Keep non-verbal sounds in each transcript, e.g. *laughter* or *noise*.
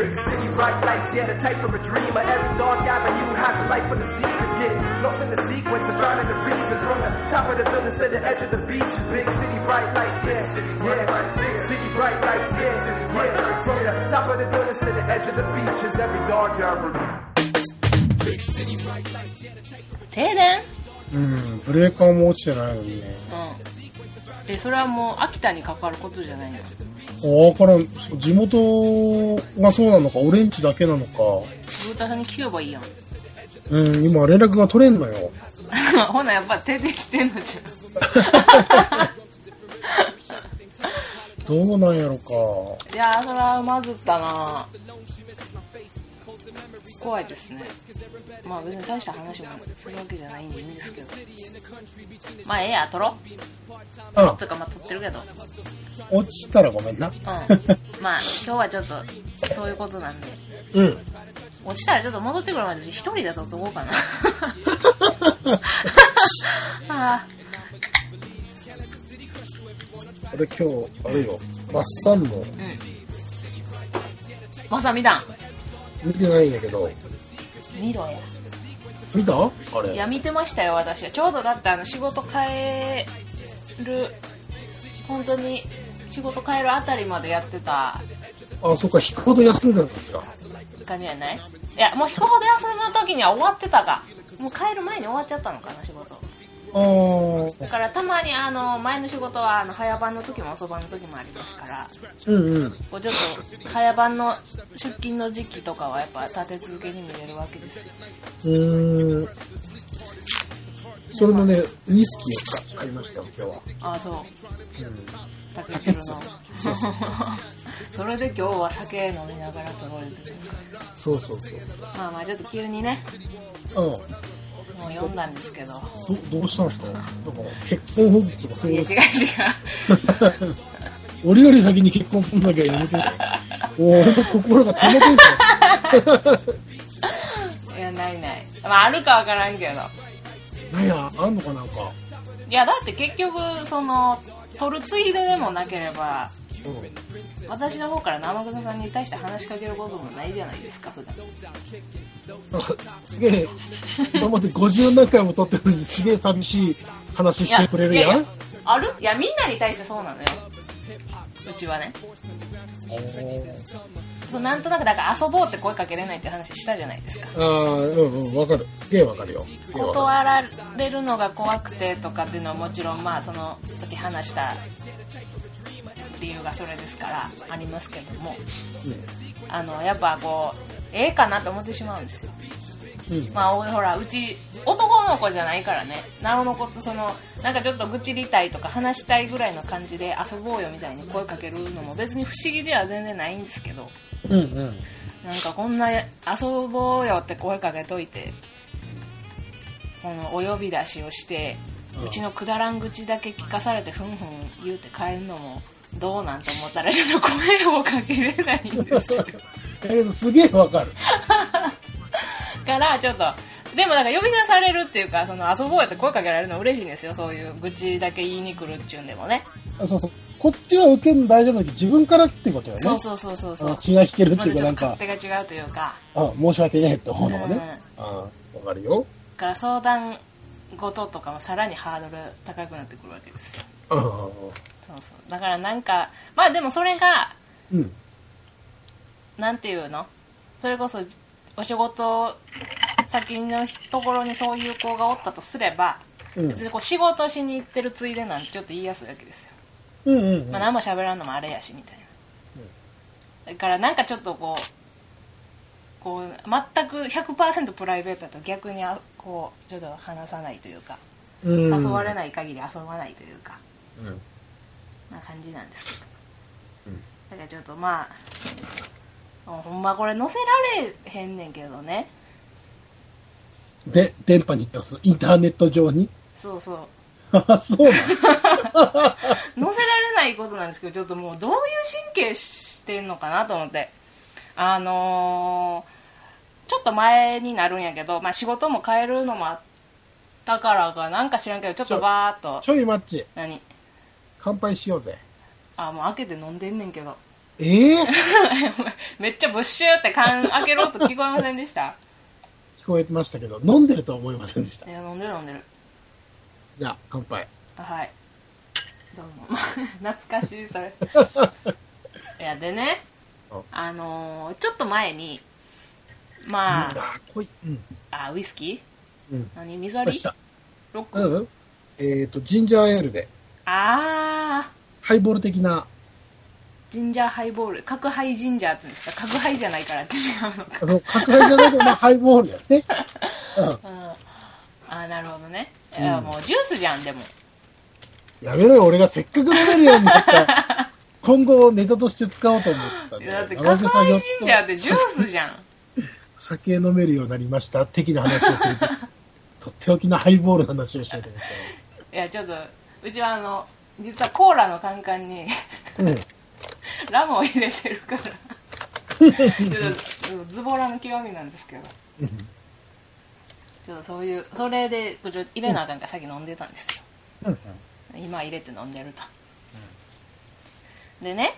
Big city bright lights, yeah, the type of a dreamer. Every dark avenue has a light for the secrets. Get lost in the sequence and finding the reason. From the top of the building to the edge of the beach. Big city bright lights, yeah, yeah. Big city bright lights, yeah, yeah. From the top of the building to the edge of the beach is every dark avenue. 停電うん、ブレーカーも落ちてないのにね。うん。で、それはもう秋田にかかることじゃないの。 わからん。地元がそうなのか、俺んちだけなのか。ブータさんに聞けばいいやん。うん、今連絡が取れんのよ。*laughs* ほな、やっぱ停電してんのじ *laughs* どうなんやろか。ゃん。いやー、それはまずったな怖いですね。まあ別に大した話もするわけじゃないんでいいんですけど。まあええや、撮ろう。あと、かまあ撮ってるけど。落ちたらごめんな。うん。まあ今日はちょっとそういうことなんで。うん。落ちたらちょっと戻ってくるまで一人で撮っとこうかな。*laughs* あ俺今日、あれよ、マッサンの、ーうん。まさみだん。見てないんやけど、見ろや。見た？あれ。いや、見てましたよ、私は。ちょうどだってあの仕事帰る、本当に仕事帰るあたりまでやってたあ、そっか、引くほど休んでた時か。感じやない？いや、もう引くほど休む時には終わってたか。もう帰る前に終わっちゃったのかな、仕事。だからたまにあの、前の仕事はあの、早番の時も遅番の時もありますから、うんうん。こうちょっと早番の出勤の時期とかはやっぱ立て続けに見れるわけですよ。うーん。それのね、ウイスキーを買いましたよ、今日は。ああ、そう。うん。竹鶴の。それで今日は酒飲みながら届いてる。そうそうそうそう。まあまあちょっと急にね、うん。もう読んだんですけど。ど、どうしたんですか？なんか、結婚報告とかそういう違う違う。*laughs* 俺より先に結婚すんなきゃやめて。もう俺の心が保てんか *laughs* いや、ないない。まああるかわからんけど。ら。なんや、あんのかなんか。いや、だって結局、その、取るついででもなければ、うん。私の方から生草さんに対して話しかけることもないじゃないですか、普段。*laughs* すげえ、今まで50何回も撮ってるのにすげえ寂しい話してくれるやん。いやいやある？いや、みんなに対してそうなのよ。うちはね。そうなんとなく、だから遊ぼうって声かけれないって話したじゃないですか。ああ、うんうん、わかる。すげえわかるよ。断られるのが怖くてとかっていうのはもちろんまあその時話した理由がそれですからありますけどもる。あのやっぱこうええかなと思ってしまうんですようん。うん。まあおほらうち男の子じゃないからねなおのことそのなんかちょっと愚痴りたいとか話したいぐらいの感じで遊ぼうよみたいに声かけるのも別に不思議では全然ないんですけどうんうん。なんかこんな遊ぼうよって声かけといてこのお呼び出しをしてうんうちのくだらん愚痴だけ聞かされてふんふん言うて帰るのもどうなんて思ったらちょっと声をかけれないんですよだけどすげえわかる。*laughs* からちょっとでもなんか呼び出されるっていうかその遊ぼうよって声かけられるの嬉しいんですよそういう愚痴だけ言いに来るっちゅうんでもねあそうそう。こっちは受けるの大丈夫だけど、自分からってことよね。そうそうそうそうそうあ気が引けるっていうか、まずちょっとなんか、勝手が違うというかあ、申し訳ねえって思うのもね。あわかるよ。だから相談事とかもさらにハードル高くなってくるわけです。そうそう。だからなんかまあでもそれがうん。なんていうの？それこそお仕事先のところにそういう子がおったとすれば、うん。別にこう仕事しに行ってるついでなんてちょっと言いやすいわけですよ、うんうんうん。まあ、何も喋らんのもあれやしみたいな、だからなんかちょっとこうこう全く100%プライベートだと逆にあこうちょっと話さないというか、うん。誘われない限り遊ばないというか。うん。な感じなんですけど、うんだからちょっとまあほんまこれ載せられへんねんけどね。で、電波に行ってます。インターネット上に。そうそう。あ、*laughs* そうな *laughs* 載せられないことなんですけどちょっともうどういう神経してんのかなと思って。あのーちょっと前になるんやけど、まあ、仕事も変えるのもあったからかなんか知らんけどちょっとバーっと。ちょいマッチ、何？乾杯しようぜ。あもう開けて飲んでんねんけどええ *laughs* めっちゃブッシューって缶開けろと聞こえませんでした聞こえてましたけど、飲んでるとは思いませんでしたい。や飲んでる飲んでるじゃあ、乾杯。あはいどうも *laughs* 懐かしいそれ *laughs* いやでねああのーちょっと前にまあ、うんあ、濃い。うん。あウイスキー？うん。何？水割り？ロック、うん。えっ、と、ジンジャーエールで、ああハイボール的な、ジンジャーハイボール。角ハイジンジャーって言うんですか？角ハイじゃないからって違うのか。あそう、角ハイじゃないけど、まあ、ハイボールやね。うん。うん。ああなるほどね。いやもうジュースじゃんでも。やめろよ、俺がせっかく飲めるようになった。今後ネタとして使おうと思ったんやだって角ハイジンジャーってジュースじゃん。酒飲めるようになりました的な話をすると、とっておきのハイボールの話をしようと思っいやちょっとうちはあの実はコーラのカンカンにた。うん。*laughs* ラムを入れてるから *laughs* ちょっとズボラの極みなんですけどちょっとそういうそれで入れなあかんから先飲んでたんですようん。今入れて飲んでると、でね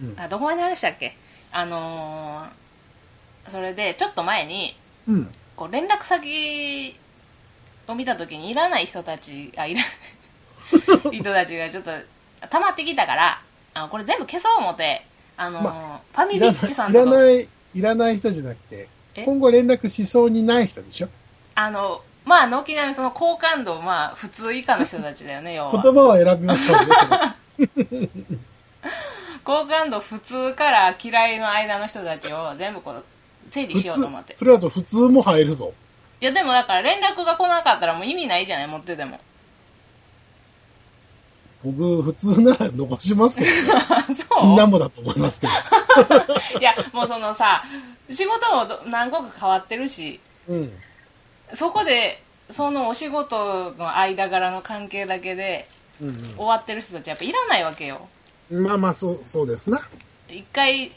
うん。あどこまで話したっけ？あのーそれでちょっと前にうん。こう連絡先を見た時にいらない人たちあいら *laughs* 人たちがちょっと溜まってきたからあのこれ全部消そう思ってあのーまファミリッチさんいとか。らない、いらない人じゃなくて、え？今後連絡しそうにない人でしょ？あのまあ軒並みその好感度まあ普通以下の人たちだよね *laughs* 要言は葉を選びましょうね、好感度普通から嫌いの間の人たちを全部こう整理しようと思って。それだと普通も入るぞ。いやでもだから連絡が来なかったらもう意味ないじゃない持ってても僕、普通なら残しますけどね。*laughs* そう？金なんぼだと思いますけど。*laughs* いやもうそのさ仕事もど何個か変わってるしうん。そこでそのお仕事の間柄の関係だけでうん終わってる人たちやっぱいらないわけようん。まあまあ、そう、そうですな。一回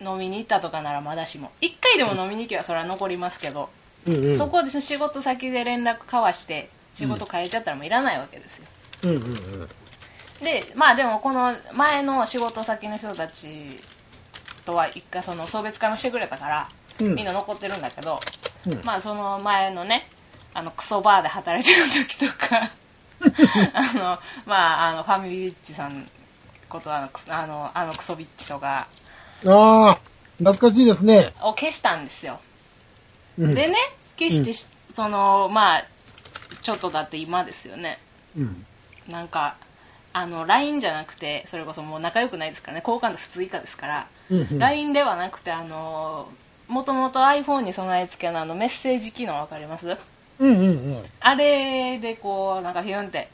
飲みに行ったとかならまだしも一回でも飲みに行けばそれは残りますけど、うんうん。そこで仕事先で連絡交わして仕事変えちゃったらもういらないわけですようんうんうん。でまあでもこの前の仕事先の人たちとは一回その送別会もしてくれたから、うんみんな残ってるんだけど、うんまあその前のねあのクソバーで働いてる時とか *laughs* あのまああのファミリーリッチさんことあのあのあのクソビッチとかああ、懐かしいですね。を消したんですよ、うん。でね消してし、そのまあちょっとだって今ですよねうん。なんかあの LINE じゃなくてそれこそもう仲良くないですからね。好感度普通以下ですから、うんうん。LINE ではなくてあのもともと iPhone に備え付けのあのメッセージ機能分かります？うんうんうん。あれでこうなんかヒュンって。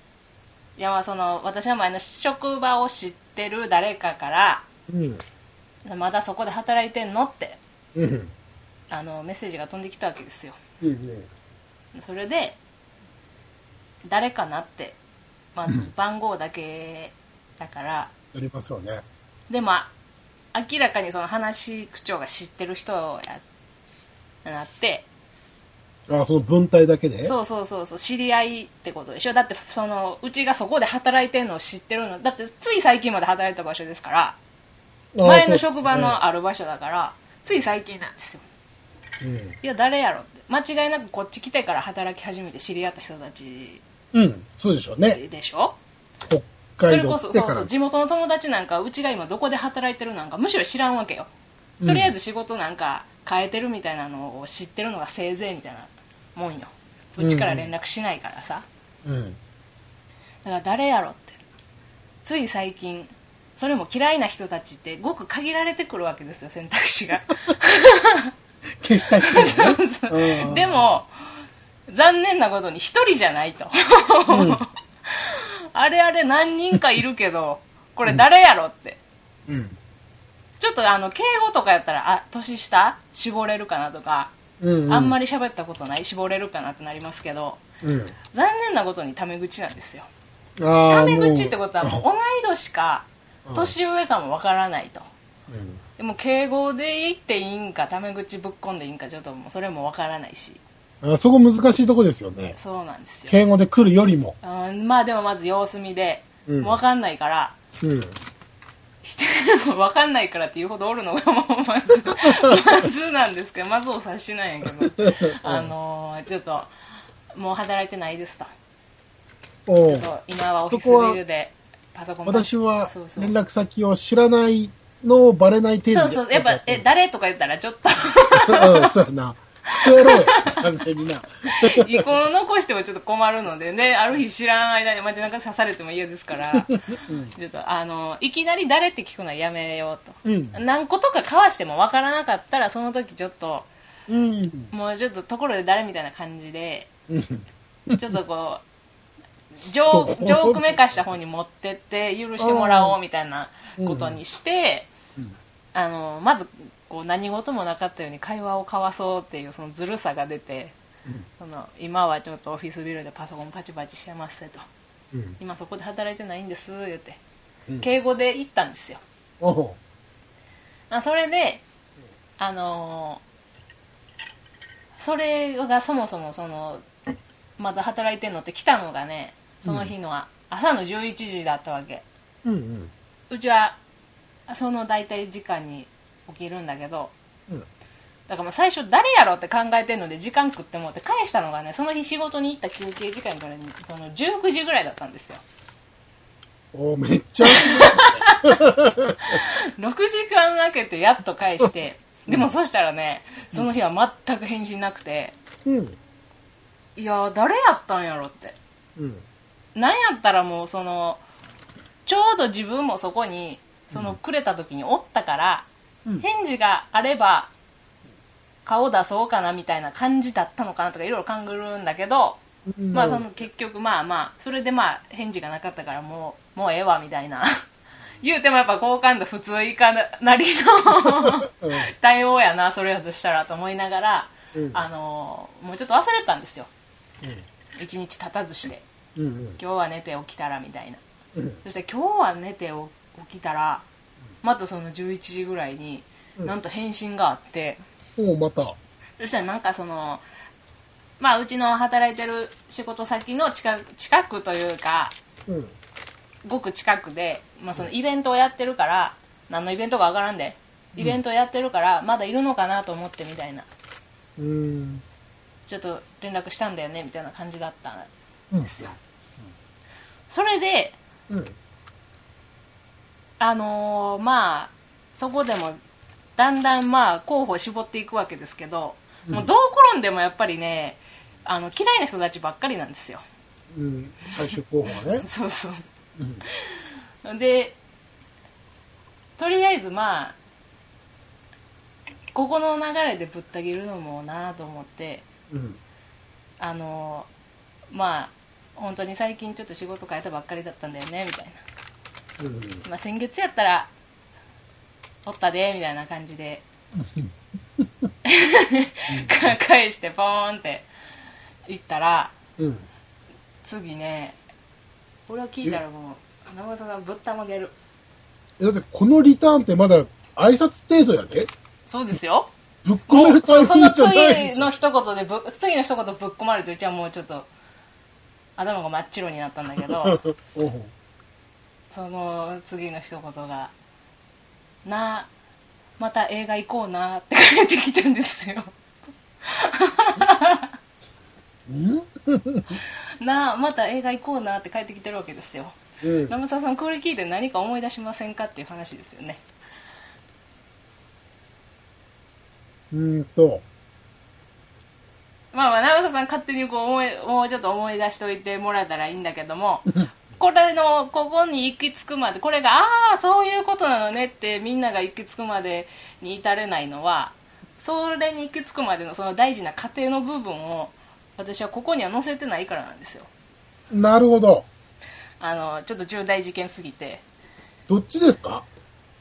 いやまあその私は前の職場を知ってる誰かからうん。まだそこで働いてんのってうん。あのメッセージが飛んできたわけですよ。うんそれで誰かなってまず番号だけだから。ありますよね。でも明らかにその話口調が知ってる人やなって。ああ、その文体だけで？そうそうそうそう知り合いってことでしょ。だってそのうちがそこで働いてるのを知ってるの。だってつい最近まで働いた場所ですから。前の職場のある場所だからつい最近なんですよ。いや誰やろって。間違いなくこっち来てから働き始めて知り合った人たちうん。うん。そうでしょうね。でしょ？それこそそうそう。地元の友達なんかうちが今どこで働いてるなんかむしろ知らんわけよとりあえず仕事なんか変えてるみたいなのを知ってるのがせいぜいみたいなもんようちから連絡しないからさうん。だから誰やろってつい最近それも嫌いな人たちってごく限られてくるわけですよ選択肢が *laughs* 消した人ね。*laughs* うんで、も残念なことに一人じゃないと *laughs* あれあれ何人かいるけどこれ誰やろってうん。ちょっとあの敬語とかやったらあ年下？絞れるかなとか、うん。あんまり。り喋ったことない？絞れるかなってなりますけどうん。残念なことにタメ口なんですよ。タメ口ってことはもう同い年かうん年上かもわからないとうん。でも敬語で言っていいんかタメ口ぶっ込んでいいんかちょっともうそれもわからないしあそこ難しいとこですよね。そうなんですよ。敬語で来るよりも。うんまあでもまず様子見で、うん。もうわかんないから。うん。して *laughs* 分かんないからっていうほどおるのがもうまず *laughs* まずなんですけどまずお察しなんやけど。*laughs* あのーちょっともう働いてないですと。おう。ちょっと今はオフィスビルでパソコン私はそうそう。連絡先を知らないのをバレない程度で。そうそうやっぱえ誰とか言ったらちょっと。うんそうやなクソ野郎や完全にな。遺恨を残してもちょっと困るのでねある日知らん間に街中刺されても嫌ですからちょっとあのいきなり誰って聞くのはやめようと、うん。何個とか交わしても分からなかったらその時ちょっとうん。もうちょっとところで誰みたいな感じでうん。ちょっとこうジョージョークめかした方に持ってって許してもらおうみたいなことにして、うん。あのまずこう何事もなかったように会話を交わそうっていうそのずるさが出て、その今はちょっとオフィスビルでパソコンパチパチしてますと。うん。今そこで働いてないんです言って、うん。敬語で言ったんですよ。まあそれであのーそれがそもそもそのまだ働いてんのって来たのがねその日のは朝の11時だったわけ。うんうん。うちはその大体時間に起きるんだけどうん。だからもう最初誰やろって考えてんので時間食ってもって返したのがねその日仕事に行った休憩時間からにその19時ぐらいだったんですよ。おうめっちゃ6 *laughs* 時間空けてやっと返してでもそしたらねその日は全く返信なくてうん。いや誰やったんやろって。うん。なんやったらもうそのちょうど自分もそこにそのくれた時におったから、うん返事があれば顔出そうかなみたいな感じだったのかなとかいろいろ考えるんだけど、うん。まあその結局まあまあそれでまあ返事がなかったからもうもうええわみたいな。*laughs* 言うてもやっぱ好感度普通以下なりのうん。対応やなそれやとしたらと思いながら、うん。あのもうちょっと忘れたんですよ。一日経たずして。うんうん。今日は寝て起きたらみたいな。うん。そして今日は寝て起きたらまたその11時ぐらいにうん。なんと返信があって、おうまた。そしたらなんかそのまあうちの働いてる仕事先の近く近くというかうん。ごく近くで、まあ、そのイベントをやってるから何のイベントかわからんでイベントをやってるからまだいるのかなと思ってみたいな。うん。ちょっと連絡したんだよねみたいな感じだったうんんですよ、それでうんあのーまあそこでもだんだんまあ候補を絞っていくわけですけど、もうどう転んでもやっぱりねあの嫌いな人たちばっかりなんですよ。うん。最終候補はね。*laughs* そうそう。でとりあえずまあここの流れでぶった切るのもなと思ってうん。あのまあ本当に最近ちょっと仕事変えたばっかりだったんだよねみたいうんな、まあ、先月やったらおったでみたいな感じで。か返してポーンって言ったらうん。次ねこれを聞いたらもう生さんぶったまげる。えだってこのリターンってまだ挨拶程度やで？そうですよ。ぶっ込めるタイその次の一言でぶ次の一言ぶっ込まれてうちはもうちょっと頭が真っ白になったんだけど *laughs* その次の一言が「なまた映画行こうな」って返ってきたんですよ。うん？なまた映画行こうなって返 *laughs* ってきてるわけですよ。うん。生沢さんこれ聞いて何か思い出しませんかっていう話ですよね。うーんと。まあまあ長澤さん勝手にこう思いもうちょっと思い出しておいてもらえたらいいんだけども *laughs* これのここに行き着くまでこれがああそういうことなのねってみんなが行き着くまでに至れないのはそれに行き着くまでのその大事な過程の部分を私はここには載せてないからなんですよ。なるほど。あのちょっと重大事件すぎて。どっちですか？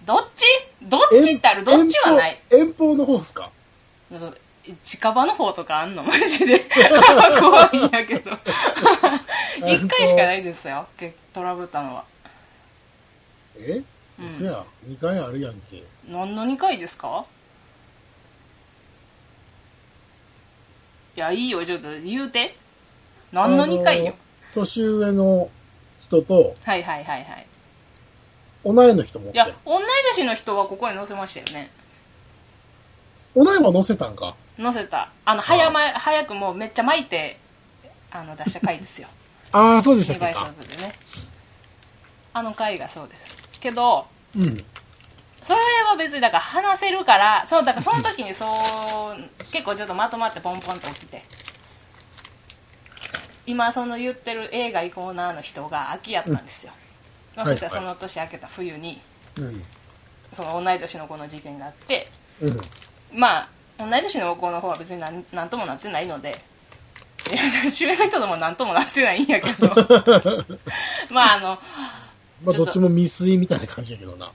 どっち？どっちってある？どっちはない。遠方の方ですか？近場の方とかあんの？*laughs* マジで。*laughs* 怖いんやけど。*laughs* 一回しかないですよ。けトラブったのは。え？うん。そや2回あるやんけ。何の2回ですか？いやいいよ。ちょっと言うて。何の2回よ？年上の人とはいはいはいはい。同いの人持って。いや同い年の人はここに載せましたよね同いは載せたんか？載せた。あの早ま早くもうめっちゃ巻いてあの出した回ですよ。*laughs* ああそうでした2倍っけか。速でね。あの回がそうです。けどうん。それは別にだから話せるからそうだからその時にそう結構ちょっとまとまってポンポンと起きて。今その言ってる映画行こうなの人が秋やったんですよ、まあ、はいそしたらその年明けた冬にうん。その同い年の子の事件があってうんまあ同い年の子の方は別になんなんともなってないので。*laughs* いや年上の人ともなんともなってないんやけど。*laughs* まああのまあどっちも未遂みたいな感じやけどな。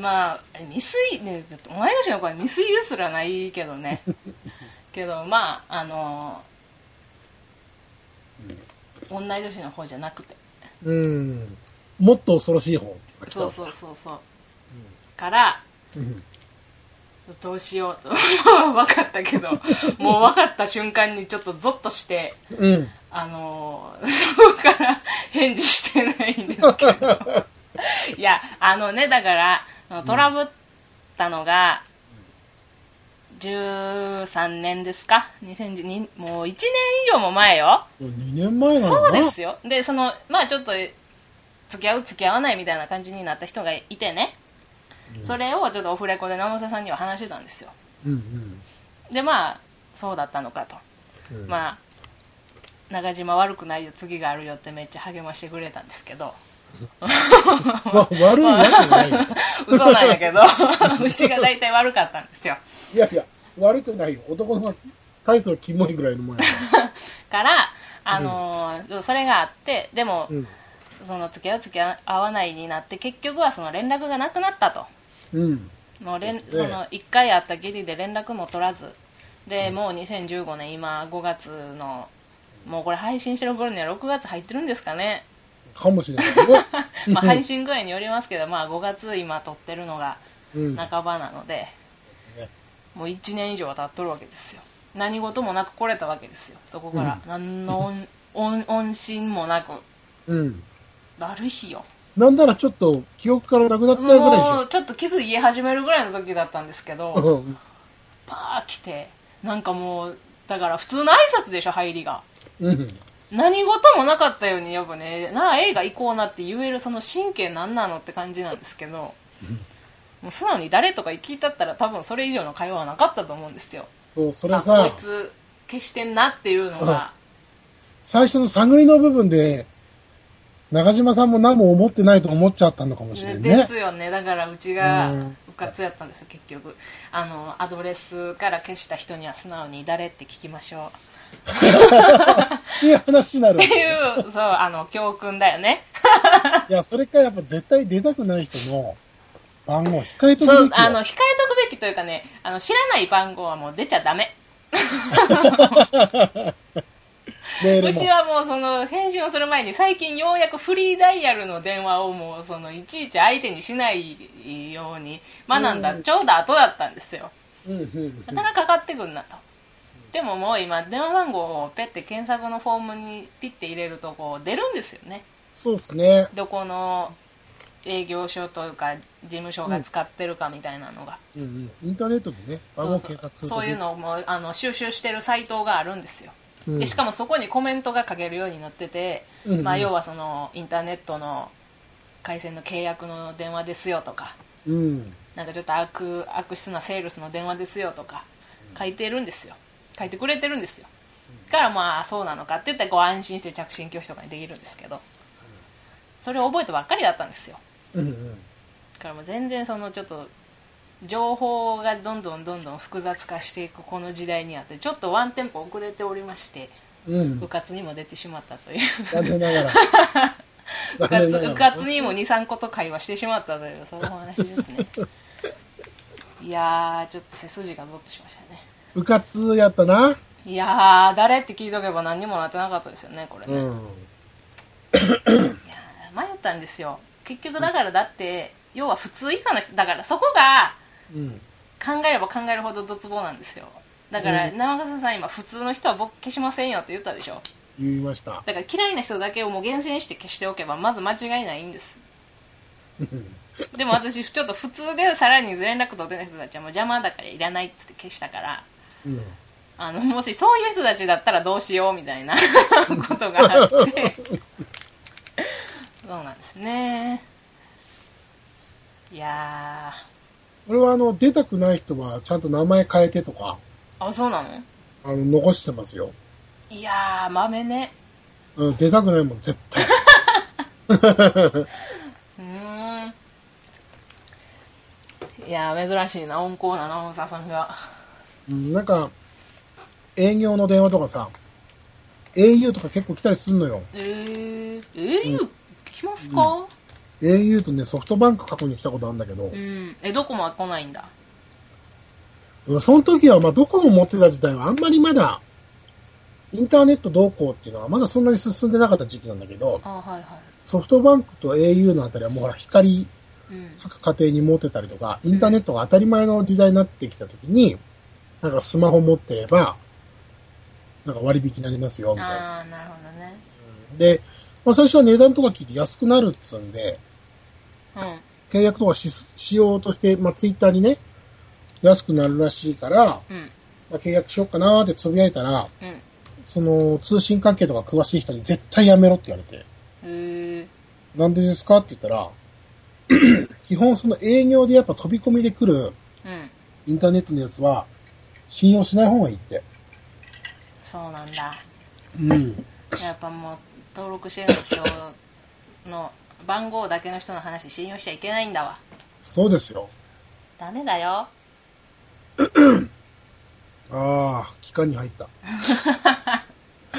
まあ未遂ねちょっと同い年の子は未遂ですらないけどね。*laughs* けどまああの同い年の方じゃなくて。うん。もっと恐ろしい方そうそうそうそう、からうんどうしようと。*laughs* 分かったけど。もう分かった瞬間にちょっとゾッとして。うん。あのー *laughs* そこから返事してないんですけど。*laughs* いやあのねだからトラブったのが13年ですか？2012もう1年以上も前よ。2年前なのそうですよ。でそのまあちょっと付き合う付き合わないみたいな感じになった人がいてね、それをちょっとオフレコで生瀬さんには話してたんですよ。うんでまあそうだったのかと。うん。うんまあ中島悪くないよ次があるよってめっちゃ励ましてくれたんですけど。*laughs* わ悪いわけないよ。*laughs* 嘘なんやけど。*laughs* うちが大体悪かったんですよ。いやいや悪くないよ。男の体操キモいぐらいのもんやからあのーそれがあってでも、うん。その付き合う付き合わないになって結局はその連絡がなくなったとうん。もう連その1回会ったきりで連絡も取らず。でもう2015年今5月のもうこれ配信してる頃には6月入ってるんですかね。かもしれない *laughs* まあ配信具合によりますけど、まあ、5月今撮ってるのがうん。半ばなので、ね。もう1年以上は経っとるわけですよ。何事もなく来れたわけですよそこから、何の音音音信もなく。うん。ある日よなんならちょっと記憶からなくなってたぐらいでしょ。もうちょっと傷言い始めるぐらいの時だったんですけどうん。パー来てなんかもうだから普通の挨拶でしょ入りが。うん。何事もなかったようにやっぱね。なあ映画行こうなって言えるその神経何なのって感じなんですけどもう素直に誰とか聞いたったら多分それ以上の会話はなかったと思うんですよ。そうそれあこさいつ消してんなっていうのが。最初の探りの部分で中島さんも何も思ってないと思っちゃったのかもしれんね。ですよね。だからうちがうん。うかつやったんですよ結局。あのアドレスから消した人には素直に誰って聞きましょう。っていう話になるっていうそうあの教訓だよね。いやそれからやっぱ絶対出たくない人の番号控えとくべきよ。そうあの控えとくべきというかねあの知らない番号はもう出ちゃダメ *laughs* うちはもうその返信をする前に最近ようやくフリーダイヤルの電話をもうそのいちいち相手にしないように学んだちょうど後だったんですよ。うんうんだからかかってくんなと。でももう今電話番号をペッて検索のフォームにピッて入れるとこう出るんですよね。そうですね。どこの営業所というか事務所が使ってるかみたいなのが、うんうん。インターネットでね番号そうそう検索するとそういうのもあの収集してるサイトがあるんですようん。でしかもそこにコメントが書けるようになってて、うんうん。まあ、要はそのインターネットの回線の契約の電話ですよとかうん。なんかちょっと悪悪質なセールスの電話ですよとか書いてるんですよ。書いてくれてるんですよ。だからまあそうなのかって言ったらこう安心して着信拒否とかにできるんですけどそれを覚えたばっかりだったんですよ。うんうん。だからもう全然そのちょっと情報がどんどんどんどん複雑化していくこの時代にあってちょっとワンテンポ遅れておりましてうん。部活にも出てしまったという。残念ながら。部活部活にも23個と会話してしまったというそういうお話ですね。*laughs* いやーちょっと背筋がゾッとしましたね。部活やったな。いやー誰って聞いとけば何にもなってなかったですよねこれね、いやうんー迷ったんですよ。結局だからだって要は普通以下の人だからそこがうん考えれば考えるほどドツボなんですよ。だからうん。生笠さん今普通の人は僕消しませんよって言ったでしょ。言いました。だから嫌いな人だけをもう厳選して消しておけばまず間違いないんです。*laughs* でも私ちょっと普通でさらに連絡取ってない人たちはもう邪魔だからいらないっつって消したから。うん。あのもしそういう人たちだったらどうしようみたいな *laughs* ことがあって。そうなんですね。いや俺はあの、出たくない人はちゃんと名前変えてとか、ーあそうなの？あの、残してますよ。いやー豆ね。うん、出たくないもん、絶対。*laughs* うーん。いやー珍しいな温厚なアナウンサーさんが。うん、なんか、営業の電話とかさ、au とか結構来たりすんのよ。えー、えー、来ますか？Au とね、ソフトバンク過去に来たことあるんだけど。う、ん、えどこもは来ないんだ？うんその時は、まあ、どこも持ってた時代はあんまりまだ、インターネット同行っていうのはまだそんなに進んでなかった時期なんだけど、あはいはい。ソフトバンクと au のあたりはもうほら、光、うん。各家庭に持ってたりとか、インターネットが当たり前の時代になってきた時に、なんかスマホ持ってれば、なんか割引になりますよ、みたいな。ああなるほどね。で、まあ、最初は値段とか聞いて安くなるっつうんで、うん契約とかししようとして、まあ、ツイッターにね、安くなるらしいから、うん。まあ、契約しようかなーってつぶやいたら、うん。その通信関係とか詳しい人に絶対やめろって言われて、へえなんでですかって言ったら、*clears throat* 基本その営業でやっぱ飛び込みで来るうん。インターネットのやつは信用しない方がいいって。そうなんだ。うん。やっぱもう登録してる人の番号だけの人の話信用しちゃいけないんだわ。そうですよ。ダメだよ。*clears throat* ああ、期間に入った。*laughs*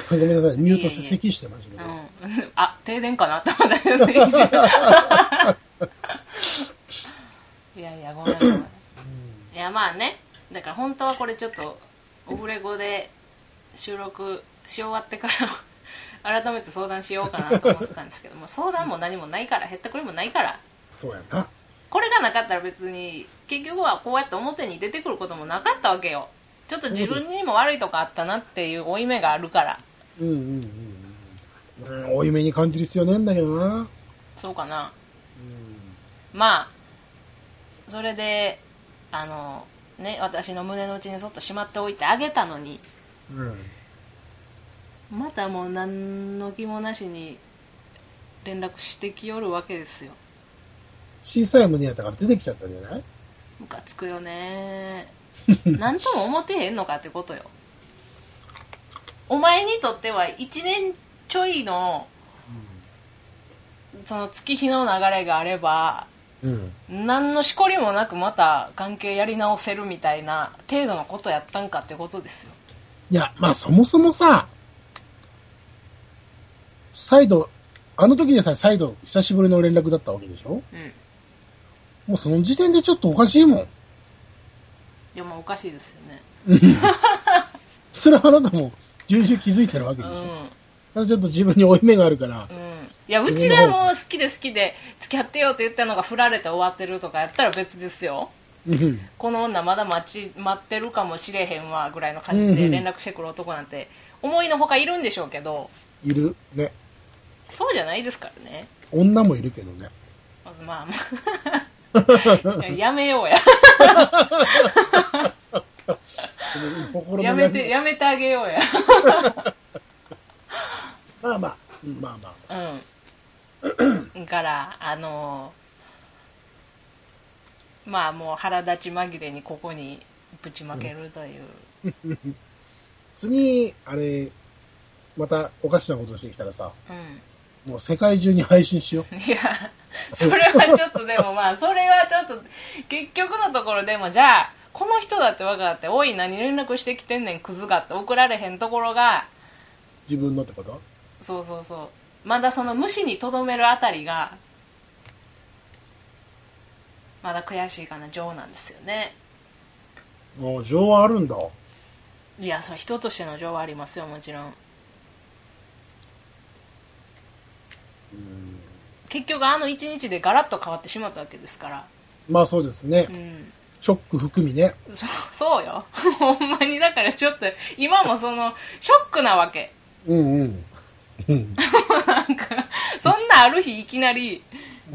ごめんなさい、ミュートして咳してましたけど。うん。*laughs* あ停電かなと思ったけど *laughs* いやいやごめんごめん。いやまあね。だから本当はこれちょっとオフレコで収録し終わってから改めて相談しようかなと思ってたんですけど *laughs* も相談も何もないから減ったくれもないからそうやな。これがなかったら別に結局はこうやって表に出てくることもなかったわけよちょっと自分にも悪いとこあったなっていう負い目があるからうんうんうんうん。うん、負い目に感じる必要ねえんだけどな。そうかなまあそれであのね私の胸の内にそっとしまっておいてあげたのにうん。またもう何の気もなしに連絡してきよるわけですよ。小さい胸やったから出てきちゃったんじゃない？ムカつくよね。*laughs* 何とも思ってへんのかってことよ。お前にとっては1年ちょいのその月日の流れがあればうん。何のしこりもなくまた関係やり直せるみたいな程度のことやったんかってことですよ。いや、まあそもそもさ、再度、あの時でさえ再度久しぶりの連絡だったわけでしょ？うん。もうその時点でちょっとおかしいもん。いやまあおかしいですよね。*laughs* それはあなたも重々気づいてるわけでしょ、うん。ただちょっと自分に負い目があるから、うん。いやうちがもう好きで好きで付き合ってよって言ったのが振られて終わってるとかやったら別ですよ。うん。この女まだ待ち待ってるかもしれへんわぐらいの感じで連絡してくる男なんて思いのほかいるんでしょうけど。いる。ね。そうじゃないですからね。女もいるけどね。まずまあまあ。*laughs* やめようや。やめてやめてあげようや。まあまあ、うんまあまあ。うん。からあのまあもう腹立ち紛れにここにぶちまけるという、*laughs* 次、あれ、またおかしなことしてきたらさ、うんもう世界中に配信しよう。*laughs* いやそれはちょっとでも *laughs* まあそれはちょっと結局のところでもじゃあこの人だって分かって「おい何連絡してきてんねんクズが」って送られへんところが自分のってこと？そうそうそうまだその無視にとどめるあたりがまだ悔しいかな情なんですよねもう情はあるんだ。いやそれ人としての情はありますよもちろん結局あの一日でガラッと変わってしまったわけですからまあそうですね。うんショック含みね。そそうよ *laughs* ほんまにだからちょっと今もそのショックなわけうんうん。うん。なんかそんなある日いきなり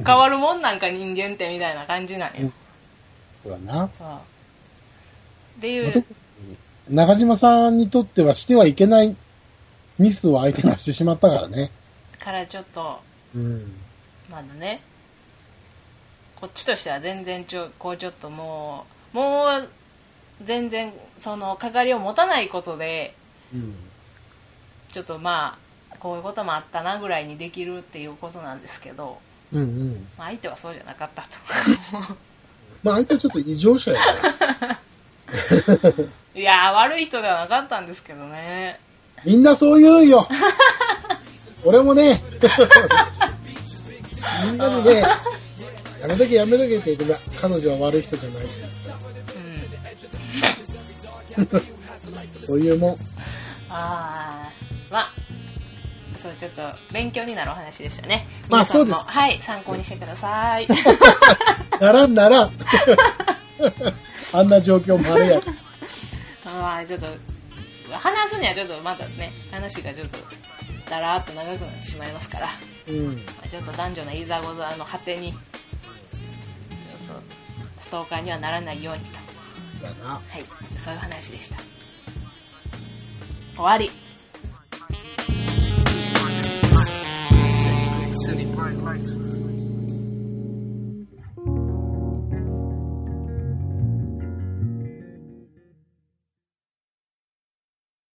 変わるもんなんか人間ってみたいな感じなんよ、そうだな。そうっていう中島さんにとってはしてはいけないミスを相手がしてしまったからね。からちょっとうん。まだねこっちとしては全然ちょこうちょっともうもう全然そのかかりを持たないことでうん。ちょっとまあこういうこともあったなぐらいにできるっていうことなんですけど、うんうん。まあ、相手はそうじゃなかったとまあ相手はちょっと異常者やから。*laughs* いやー悪い人ではなかったんですけどねみんなそう言うんよ。*laughs* 俺もね、みんなにね、やめとけやめとけって言って、彼女は悪い人じゃないって言った。そういうもん。ああまあそうちょっと勉強になるお話でしたねまあそうですはい参考にしてください *laughs* ならんならん。あんな状況もあるやん。*laughs* まあちょっと話すにはちょっとまだね話がちょっとだらーっと長くなってしまいますから、うん。まあ、ちょっと男女のいざござの果てにストーカーにはならないようにと。はいそういう話でした終わり.